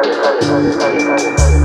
Gracias.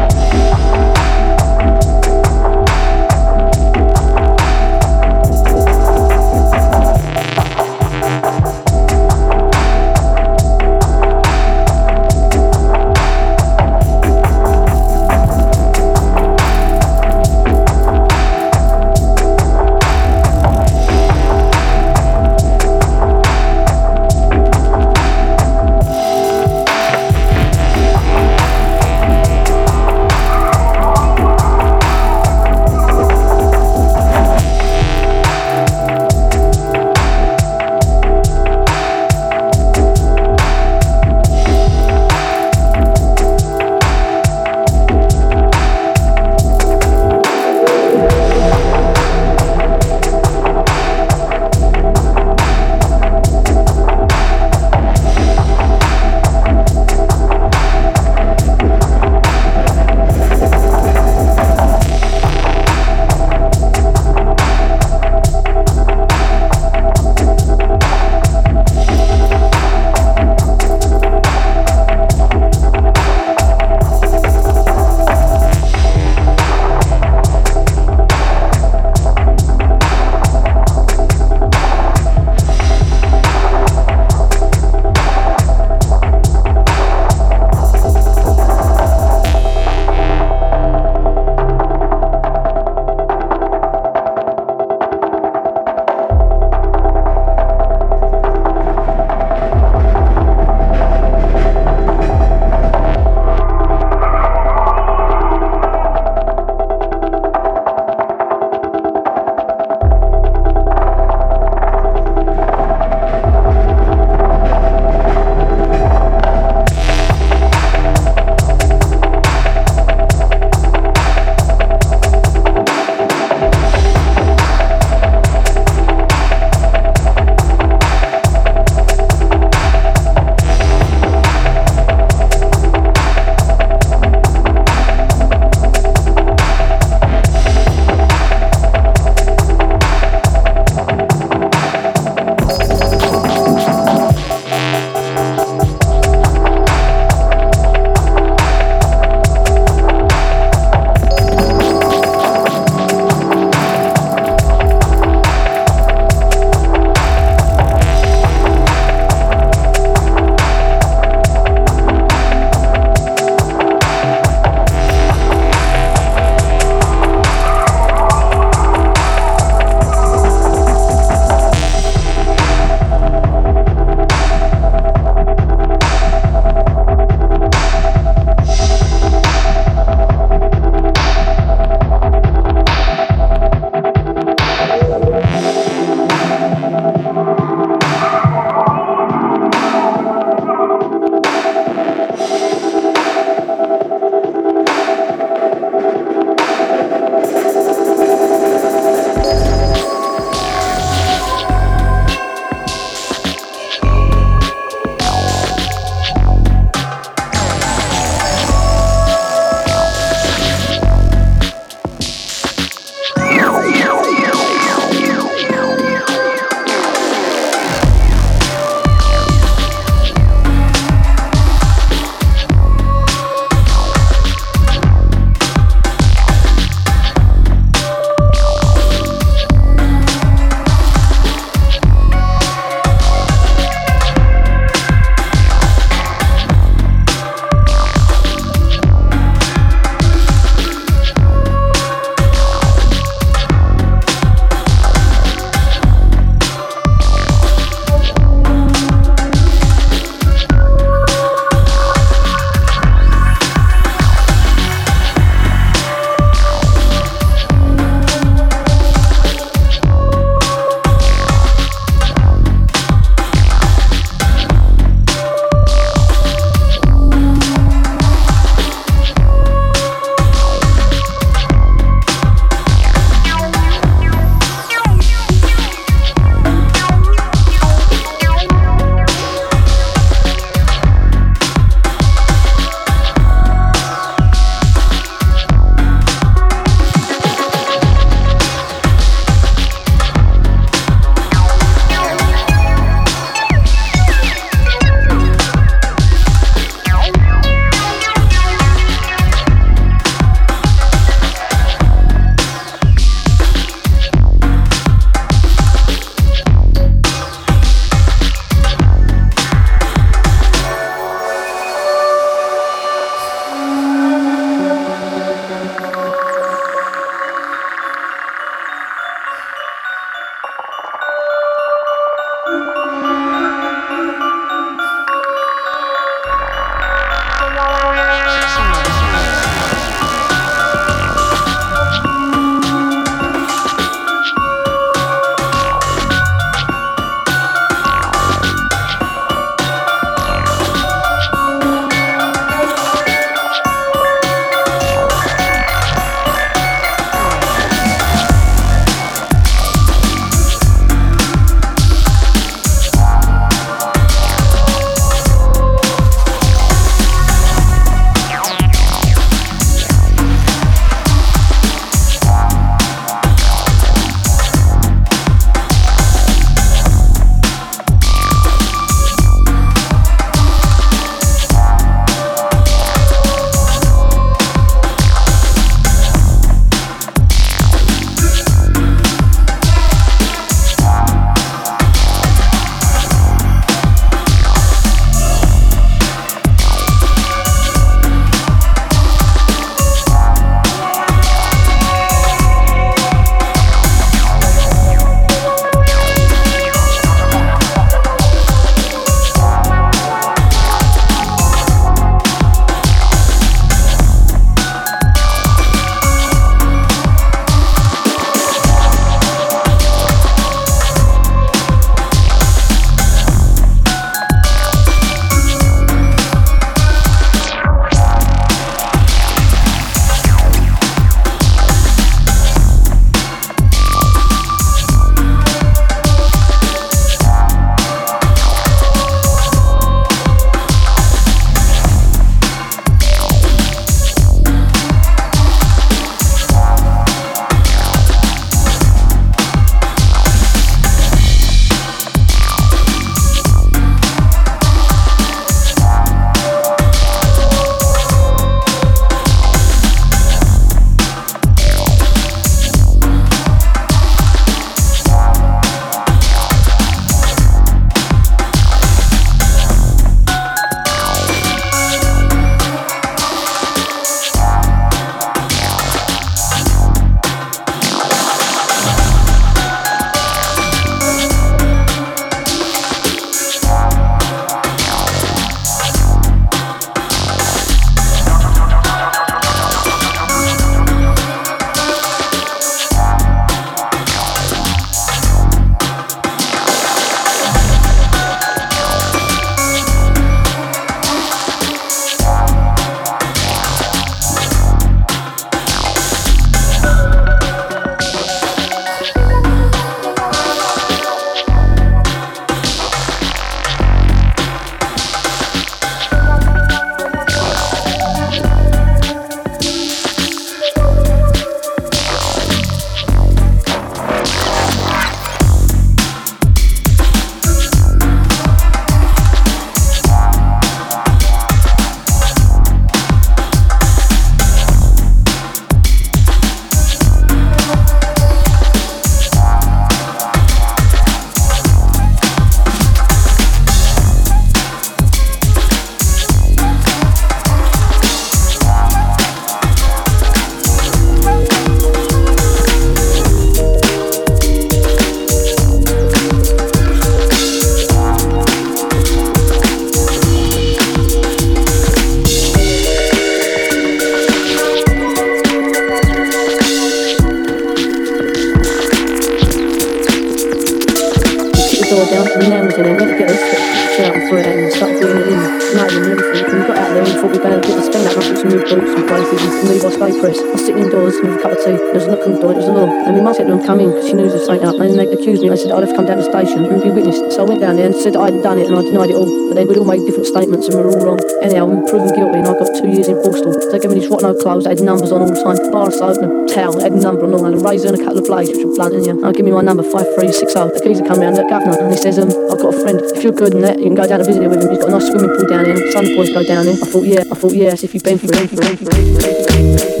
They had numbers on all the time. Bar soap and a towel, they had a number on all, and a razor and a couple of blades, which were blunt, and yeah. I'll give me my number, 5360. The geezer come round, the governor, and he says, um, I've got a friend. If you're good in that, you can go down and visit with him. He's got a nice swimming pool down here. Some boys go down here. I thought, yeah, I thought, yes, if you've been through it.